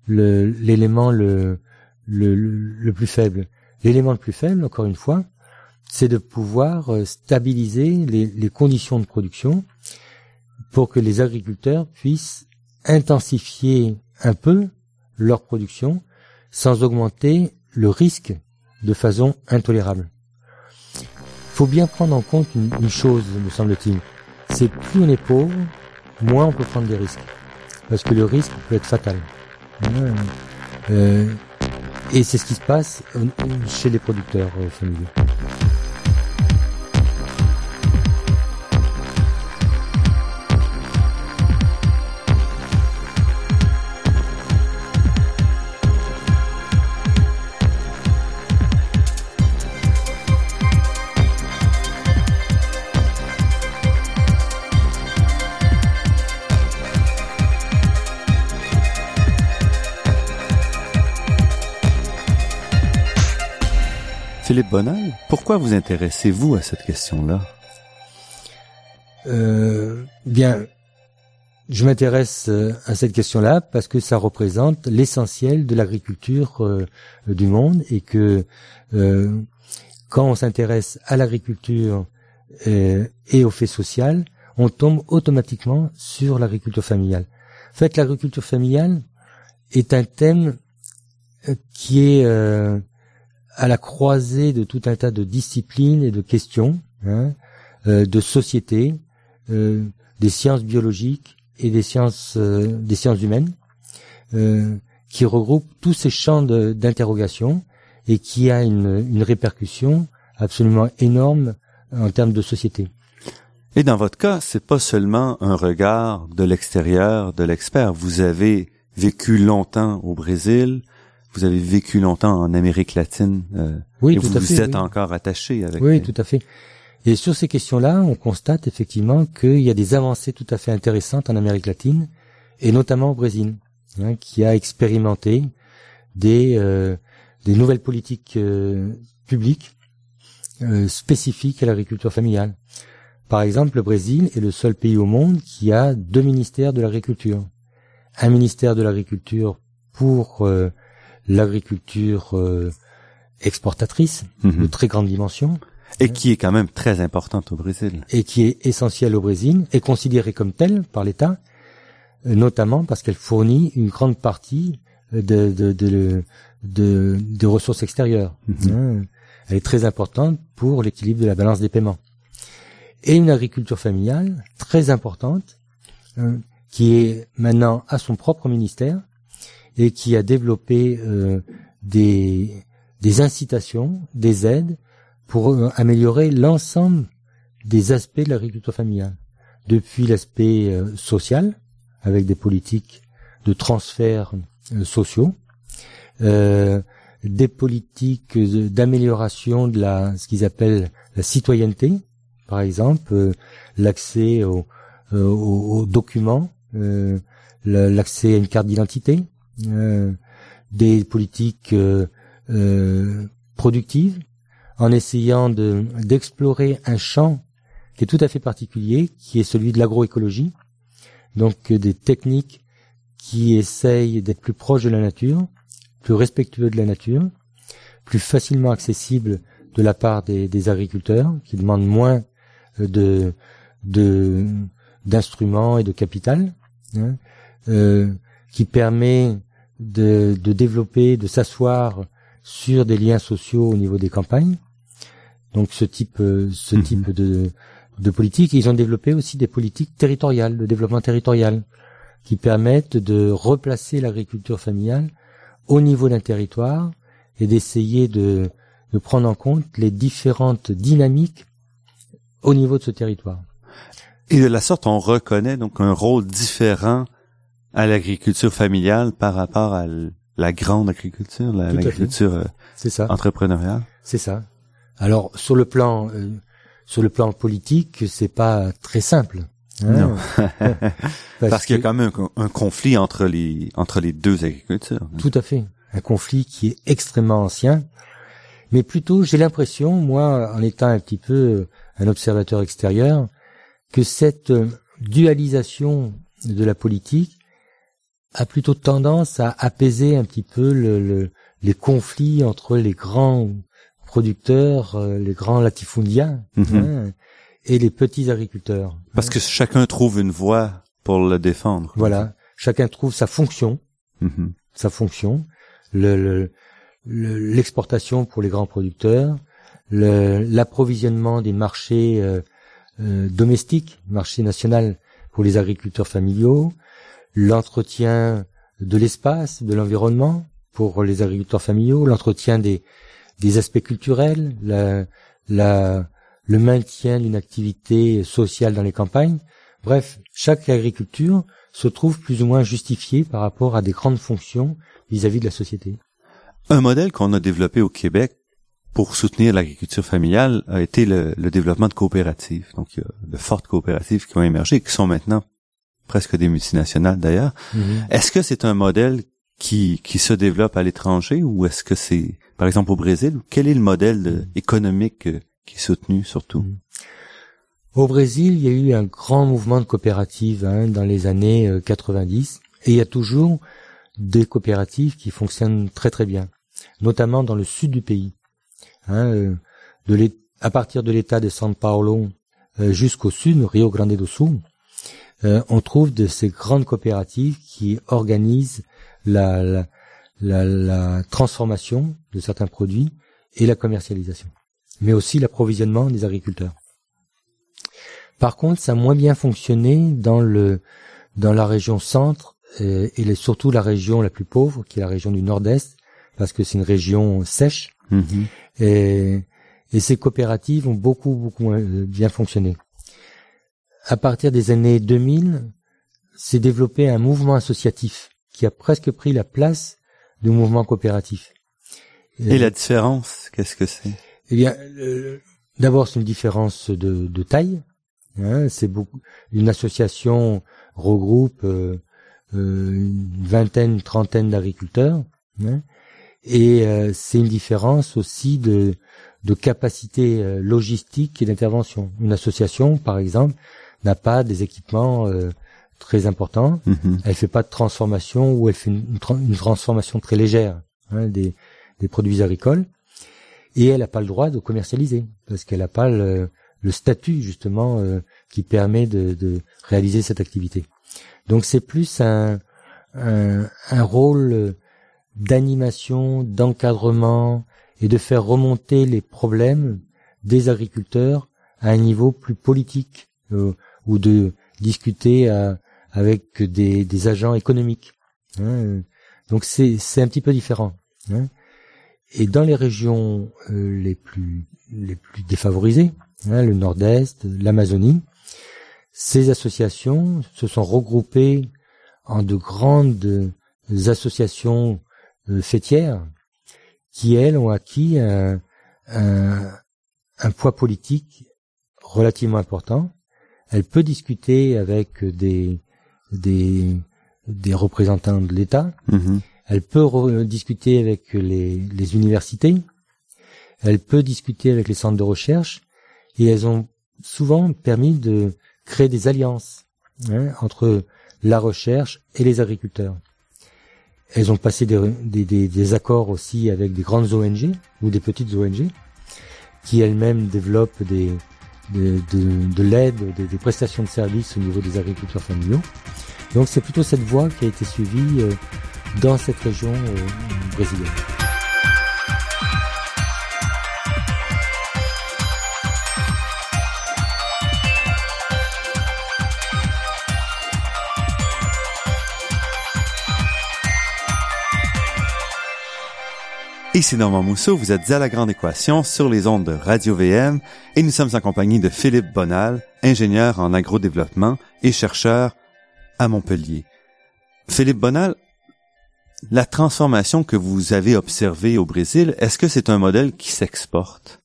l'élément le, le, le, plus faible. L'élément le plus faible, encore une fois, c'est de pouvoir euh, stabiliser les, les, conditions de production pour que les agriculteurs puissent intensifier un peu leur production sans augmenter le risque de façon intolérable. Il faut bien prendre en compte une, chose, me semble-t-il, c'est plus on est pauvre, moins on peut prendre des risques. Parce que le risque peut être fatal. Euh, et c'est ce qui se passe euh, chez les producteurs familiaux. Philippe Bonal, pourquoi vous intéressez-vous à cette question-là euh, Bien, je m'intéresse euh, à cette question-là parce que ça représente l'essentiel de l'agriculture euh, du monde et que quand on s'intéresse à l'agriculture et au fait social, on tombe automatiquement sur l'agriculture familiale. En fait, l'agriculture familiale est un thème qui est à la croisée de tout un tas de disciplines et de questions, hein, euh, de société, euh, des sciences biologiques et des sciences euh, des sciences humaines, qui regroupe tous ces champs d'interrogation et qui a une, une répercussion absolument énorme en termes de société. Et dans votre cas, c'est pas seulement un regard de l'extérieur de l'expert. Vous avez vécu longtemps au Brésil, vous avez vécu longtemps en Amérique latine. Euh, oui, et tout vous à fait, vous êtes oui. encore attaché avec. Oui, tout à fait. Et sur ces questions-là, on constate effectivement qu'il y a des avancées tout à fait intéressantes en Amérique latine, et notamment au Brésil, hein, qui a expérimenté des, euh, des nouvelles politiques euh, publiques euh, spécifiques à l'agriculture familiale. Par exemple, le Brésil est le seul pays au monde qui a deux ministères de l'agriculture. Un ministère de l'agriculture pour euh, l'agriculture euh, exportatrice Mhm. de très grande dimension Et qui est quand même très importante au Brésil. et qui est essentielle au Brésil et considérée comme telle par l'État, notamment parce qu'elle fournit une grande partie de, de, de, de- de ressources extérieures. Mhm. Hein. Elle est très importante pour l'équilibre de la balance des paiements. Et une agriculture familiale très importante, hein, qui est maintenant à son propre ministère et qui a développé euh, des, des incitations, des aides pour euh, améliorer l'ensemble des aspects de l'agriculture familiale, depuis l'aspect euh, social, avec des politiques de transferts euh, sociaux, des politiques d'amélioration de la ce qu'ils appellent la citoyenneté, par exemple l'accès aux, aux- aux documents, la- l'accès à une carte d'identité, des politiques euh, euh, productives, en essayant de d'explorer un champ qui est tout à fait particulier, qui est celui de l'agroécologie, donc euh, des techniques qui essayent d'être plus proches de la nature, plus respectueux de la nature, plus facilement accessibles de la part des, des agriculteurs, qui demandent moins euh, de de d'instruments et de capital, hein, euh, qui permet de, de développer, de s'asseoir sur des liens sociaux au niveau des campagnes. Donc ce type, euh, ce Mhm. type de, de politique. Ils ont développé aussi des politiques territoriales, de développement territorial, qui permettent de replacer l'agriculture familiale au niveau d'un territoire et d'essayer de, de prendre en compte les différentes dynamiques au niveau de ce territoire. Et de la sorte, on reconnaît donc un rôle différent à l'agriculture familiale par rapport à la grande agriculture, la- l'agriculture euh, ça. entrepreneuriale. C'est ça. Alors sur le plan euh, sur le plan politique, c'est pas très simple. hein. Non. Parce, Parce qu'il y a quand même un, un conflit entre les entre les deux agricultures. tout à fait un conflit qui est extrêmement ancien, mais plutôt j'ai l'impression, moi, en étant un petit peu euh, un observateur extérieur, que cette euh, dualisation de la politique a plutôt tendance à apaiser un petit peu le- le- les conflits entre les grands producteurs, euh, les grands latifundiens Mhm. hein, et les petits agriculteurs. Parce que chacun trouve une voie pour le défendre. Voilà, chacun trouve sa fonction, Mhm. sa fonction, le- le- le- l'exportation pour les grands producteurs, l'approvisionnement des marchés euh, euh, domestiques, marché national pour les agriculteurs familiaux, l'entretien de l'espace, de l'environnement pour les agriculteurs familiaux, l'entretien des, des aspects culturels, la, la, le maintien d'une activité sociale dans les campagnes. Bref, chaque agriculture se trouve plus ou moins justifiée par rapport à des grandes fonctions vis-à-vis de la société. Un modèle qu'on a développé au Québec pour soutenir l'agriculture familiale a été le, le développement de coopératives. Donc, il y a de fortes coopératives qui ont émergé, qui sont maintenant presque des multinationales d'ailleurs. Est-ce que c'est un modèle qui, qui se développe à l'étranger ou est-ce que c'est, par exemple, au Brésil? Quel est le modèle de- économique euh, qui est soutenu surtout? Mhm. Au Brésil, il y a eu un grand mouvement de coopératives hein, dans les années euh, 90 et il y a toujours des coopératives qui fonctionnent très très bien, notamment dans le sud du pays. Hein, euh, de à partir de l'État de São Paulo euh, jusqu'au sud, Rio Grande do Sul, euh, on trouve de ces grandes coopératives qui organisent la, la, la, la transformation de certains produits et la commercialisation, mais aussi l'approvisionnement des agriculteurs. Par contre, ça a moins bien fonctionné dans le dans la région centre et, et surtout la région la plus pauvre, qui est la région du Nord-Est, parce que c'est une région sèche. Mhm. Et, et ces coopératives ont beaucoup, beaucoup euh, bien fonctionné. À partir des années 2000, s'est développé un mouvement associatif qui a presque pris la place du mouvement coopératif. Et la différence, qu'est-ce que c'est? Eh bien, euh, d'abord, c'est une différence de, de taille. Hein, c'est beaucoup. Une association regroupe euh, euh, une vingtaine, une trentaine d'agriculteurs. Hein, et euh, c'est une différence aussi de, de capacité euh, logistique et d'intervention. Une association, par exemple, n'a pas des équipements euh, très importants. Mhm. Elle fait pas de transformation ou elle fait une, une tra- une transformation très légère hein, des, des produits agricoles. Et elle n'a pas le droit de commercialiser parce qu'elle n'a pas le, le statut justement euh, qui permet de, de réaliser cette activité. Donc c'est plus un, un, un rôle d'animation, d'encadrement et de faire remonter les problèmes des agriculteurs à un niveau plus politique euh, ou de discuter à- avec des, des agents économiques. hein, euh. Donc c'est c'est un petit peu différent. hein. Et dans les régions euh, les plus les plus défavorisées, hein, le Nord-Est, l'Amazonie, ces associations se sont regroupées en de grandes associations euh, fêtières qui, elles, ont acquis un, un, un poids politique relativement important. Elle peut discuter avec des, des, des représentants de l'État. Mhm. Elle peut discuter avec les, les universités. Elle peut discuter avec les centres de recherche. Et elles ont souvent permis de créer des alliances hein, entre la recherche et les agriculteurs. Elles ont passé des, des, des- des accords aussi avec des grandes ONG ou des petites ONG qui elles-mêmes développent des, de, de, de l'aide, des, des prestations de services au niveau des agriculteurs familiaux. Donc c'est plutôt cette voie qui a été suivie euh, dans cette région euh, brésilienne. Ici Normand Mousseau, vous êtes à La Grande Équation sur les ondes de Radio VM et nous sommes en compagnie de Philippe Bonal, ingénieur en agrodéveloppement et chercheur à Montpellier. Philippe Bonal, la transformation que vous avez observée au Brésil, est-ce que c'est un modèle qui s'exporte?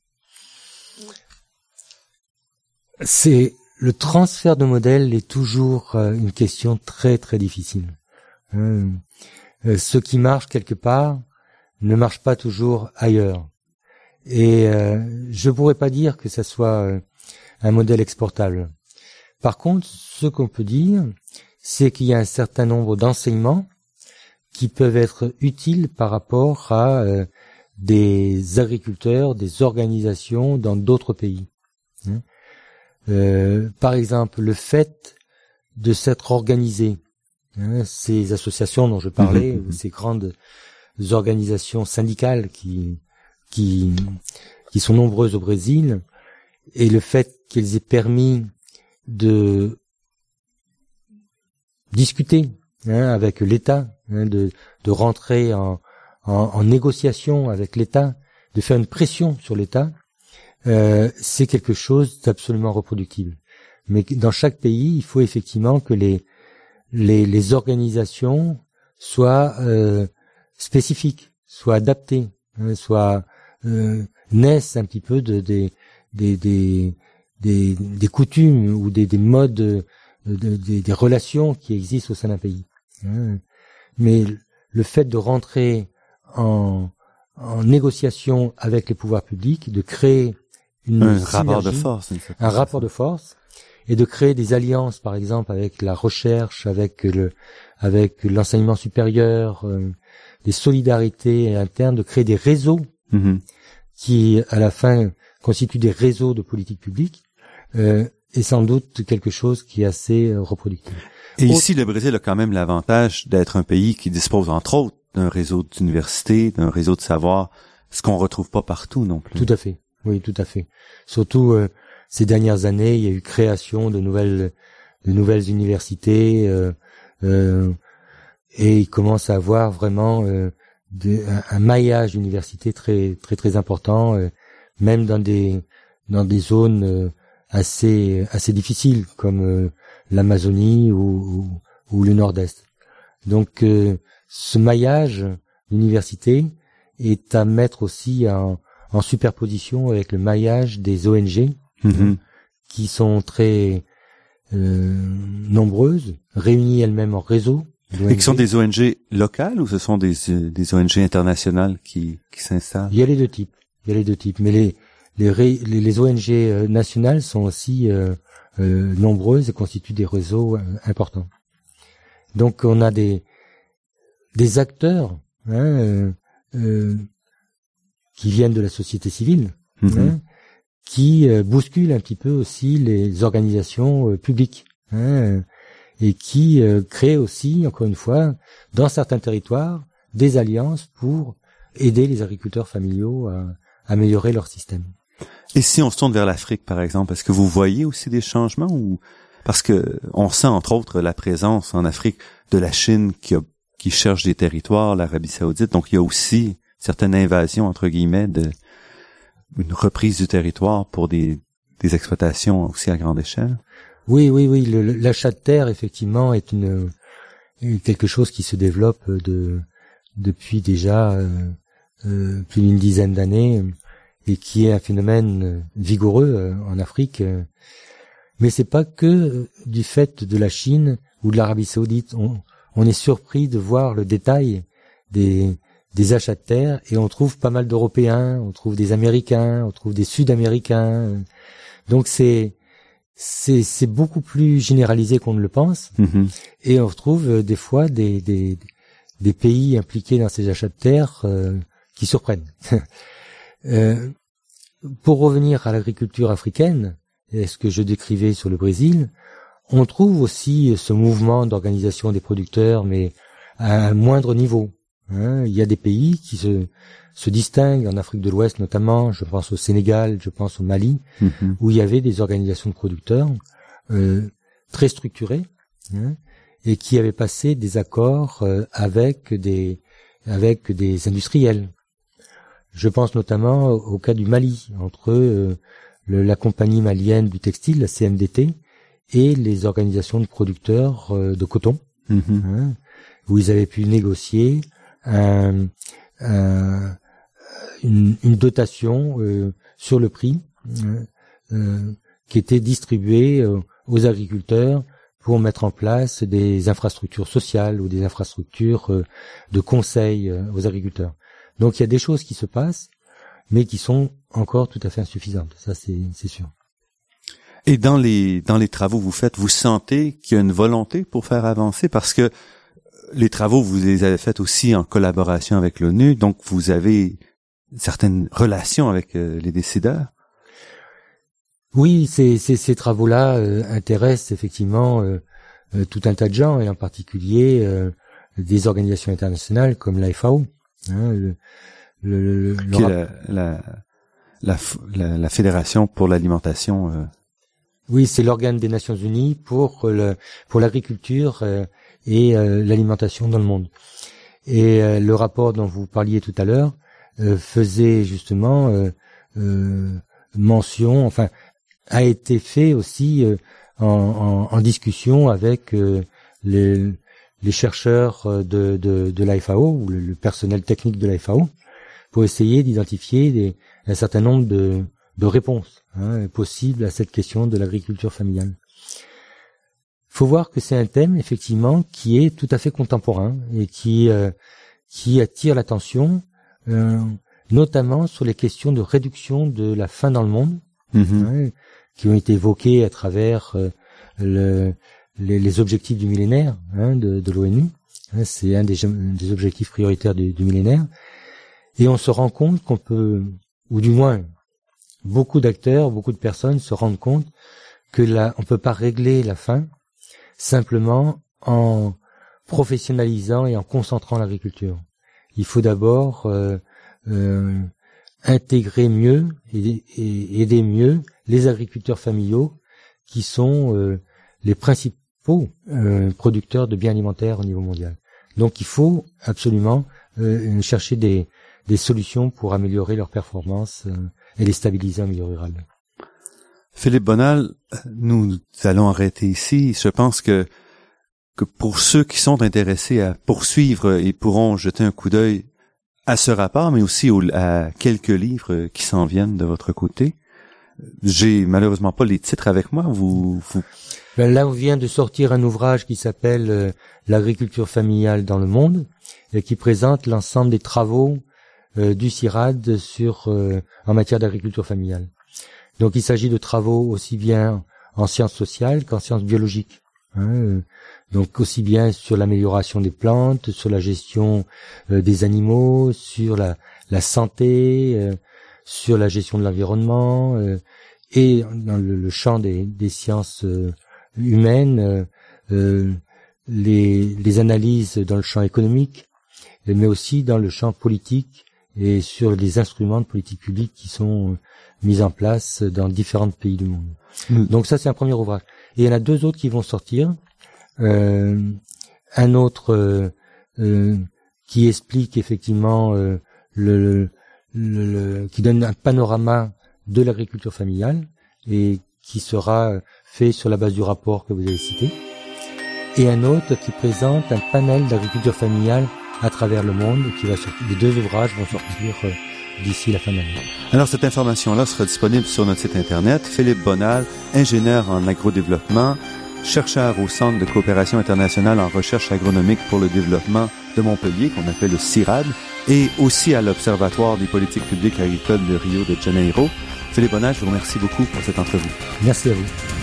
C'est le transfert de modèle est toujours euh, une question très très difficile. Hein. Euh, ce qui marche quelque part ne marche pas toujours ailleurs. Et euh, je pourrais pas dire que ça soit euh, un modèle exportable. Par contre, ce qu'on peut dire, c'est qu'il y a un certain nombre d'enseignements qui peuvent être utiles par rapport à euh, des agriculteurs, des organisations dans d'autres pays. Hein. Euh, par exemple, le fait de s'être organisé, hein, ces associations dont je parlais, Mhm, mhm. ces grandes organisations syndicales qui qui qui sont nombreuses au Brésil, et le fait qu'elles aient permis de discuter hein, avec l'État, hein, de de rentrer en, en en négociation avec l'État, de faire une pression sur l'État, euh, c'est quelque chose d'absolument reproductible. Mais dans chaque pays, il faut effectivement que les les, les organisations soient euh, spécifiques, soient adaptées, hein, soient euh, naissent un petit peu de des des des des, des coutumes ou des, des modes de- de- des, des relations qui existent au sein d'un pays. hein. Mais le fait de rentrer en en négociation avec les pouvoirs publics, de créer une Un rapport de force. un rapport de force et de créer des alliances, par exemple, avec la recherche, avec le, avec l'enseignement supérieur, euh, des solidarités internes, de créer des réseaux Mhm. qui, à la fin, constituent des réseaux de politique publique, euh, est sans doute quelque chose qui est assez euh, reproductif. Et Autre- ici, le Brésil a quand même l'avantage d'être un pays qui dispose, entre autres, d'un réseau d'universités, d'un réseau de savoir, ce qu'on retrouve pas partout non plus. Tout à fait. Oui, tout à fait. Surtout euh, ces dernières années, il y a eu création de nouvelles, de nouvelles universités. euh, euh, et il commence à avoir vraiment un, un, maillage d'universités très très très important, même dans des dans des zones assez assez difficiles comme l'Amazonie ou, ou, le Nord-Est. Donc ce maillage d'université est à mettre aussi en, en superposition avec le maillage des ONG mm-hmm. qui sont très euh, nombreuses, réunies elles-mêmes en réseau. Et qui sont des ONG locales ou ce sont des, des ONG internationales qui, qui s'installent? Il y a les deux types. Il y a les deux types. Mais les, les, les, ONG euh, nationales sont aussi euh, euh, nombreuses et constituent des réseaux importants. Donc on a des, des acteurs hein, qui viennent de la société civile, mhm. hein, qui euh, bousculent un petit peu aussi les organisations euh, publiques, hein, et qui euh, créent aussi, encore une fois, dans certains territoires, des alliances pour aider les agriculteurs familiaux à, améliorer leur système. Et si on se tourne vers l'Afrique, par exemple, est-ce que vous voyez aussi des changements ou parce que on sent entre autres la présence en Afrique de la Chine qui, a, qui cherche des territoires, l'Arabie Saoudite, donc il y a aussi certaine invasion entre guillemets de une reprise du territoire pour des, des exploitations aussi à grande échelle. Oui, oui, oui. L'achat de terre, effectivement, est une quelque chose qui se développe de depuis déjà euh, euh, plus d'une dizaine d'années et qui est un phénomène vigoureux euh, en Afrique. Mais c'est pas que du fait de la Chine ou de l'Arabie Saoudite. On, est surpris de voir le détail des des achats de terre et on trouve pas mal d'Européens, on trouve des Américains, on trouve des Sud-Américains. Donc c'est c'est beaucoup plus généralisé qu'on ne le pense mm-hmm. et on retrouve euh, des fois des, des, des pays impliqués dans ces achats de terre euh, qui surprennent. euh, pour revenir à l'agriculture africaine, et ce que je décrivais sur le Brésil, on trouve aussi ce mouvement d'organisation des producteurs, mais à un moindre niveau. Hein, il y a des pays qui se, se distinguent en Afrique de l'Ouest notamment, je pense au Sénégal, je pense au Mali, mhm. où il y avait des organisations de producteurs euh, très structurées hein, et qui avaient passé des accords euh, avec des avec des industriels. Je pense notamment au cas du Mali entre euh, la compagnie malienne du textile, la CMDT, et les organisations de producteurs de coton, mhm. hein, où ils avaient pu négocier un, une, une, dotation euh, sur le prix euh, euh, qui était distribuée aux agriculteurs pour mettre en place des infrastructures sociales ou des infrastructures de conseil aux agriculteurs. Donc il y a des choses qui se passent, mais qui sont encore tout à fait insuffisantes. Ça, c'est sûr. Et dans les dans les travaux que vous faites, vous sentez qu'il y a une volonté pour faire avancer? Parce que les travaux, vous les avez faits aussi en collaboration avec l'ONU, donc vous avez certaines relations avec euh, les décideurs. Oui, ces, ces, travaux-là euh, intéressent effectivement euh, tout un tas de gens, et en particulier des organisations internationales comme la FAO. Hein, le, le, Qui est la, la, la, Fédération pour l'alimentation. Oui, c'est l'organe des Nations Unies pour le, pour l'agriculture et euh, l'alimentation dans le monde. Et euh, le rapport dont vous parliez tout à l'heure euh, faisait justement mention, enfin, a été fait aussi en, discussion avec les, chercheurs de, de, ou le, personnel technique de l'AFAO pour essayer d'identifier un certain nombre de, réponses hein, possibles à cette question de l'agriculture familiale. Faut voir que c'est un thème effectivement qui est tout à fait contemporain et qui euh, qui attire l'attention, euh, notamment sur les questions de réduction de la faim dans le monde, mm-hmm. hein, qui ont été évoquées à travers euh, le, les, objectifs du millénaire hein, de, de l'ONU. Hein, c'est un des, des, objectifs prioritaires du, du, millénaire. Et on se rend compte qu'on peut, ou du moins, beaucoup d'acteurs, beaucoup de personnes se rendent compte que là, on peut pas régler la faim simplement en professionnalisant et en concentrant l'agriculture. Il faut d'abord euh, euh, intégrer mieux et, aider mieux les agriculteurs familiaux qui sont euh, les principaux producteurs de biens alimentaires au niveau mondial. Donc il faut absolument chercher des, des solutions pour améliorer leur performance et les stabiliser en milieu rural. Philippe Bonal, nous allons arrêter ici. Je pense que, que pour ceux qui sont intéressés à poursuivre et pourront jeter un coup d'œil à ce rapport, mais aussi à quelques livres qui s'en viennent de votre côté. J'ai malheureusement pas les titres avec moi. Vous, vous... Ben là, on vient de sortir un ouvrage qui s'appelle euh, L'agriculture familiale dans le monde et qui présente l'ensemble des travaux euh, du CIRAD sur euh, en matière d'agriculture familiale. Donc, il s'agit de travaux aussi bien en sciences sociales qu'en sciences biologiques. Hein, donc aussi bien sur l'amélioration des plantes, sur la gestion des animaux, sur la, la santé, sur la gestion de l'environnement euh, et dans le, champ des, sciences euh, humaines, euh, les, les, analyses dans le champ économique, mais aussi dans le champ politique et sur les instruments de politique publique qui sont mis en place dans différents pays du monde. Donc ça, c'est un premier ouvrage. Et il y en a deux autres qui vont sortir. Euh, un autre euh, qui explique effectivement le, le, qui donne un panorama de l'agriculture familiale et qui sera fait sur la base du rapport que vous avez cité, et un autre qui présente un panel d'agriculture familiale à travers le monde, qui va sortir, les deux ouvrages vont sortir euh, d'ici la fin de l'année. Alors cette information-là sera disponible sur notre site internet. Philippe Bonal, ingénieur en agrodéveloppement, chercheur au Centre de coopération internationale en recherche agronomique pour le développement de Montpellier, qu'on appelle le CIRAD, et aussi à l'Observatoire des politiques publiques agricoles de Rio de Janeiro. Philippe Bonnage, je vous remercie beaucoup pour cette entrevue. Merci à vous.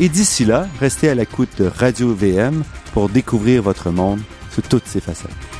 et d'ici là, restez à l'écoute de Radio VM pour découvrir votre monde sous toutes ses facettes.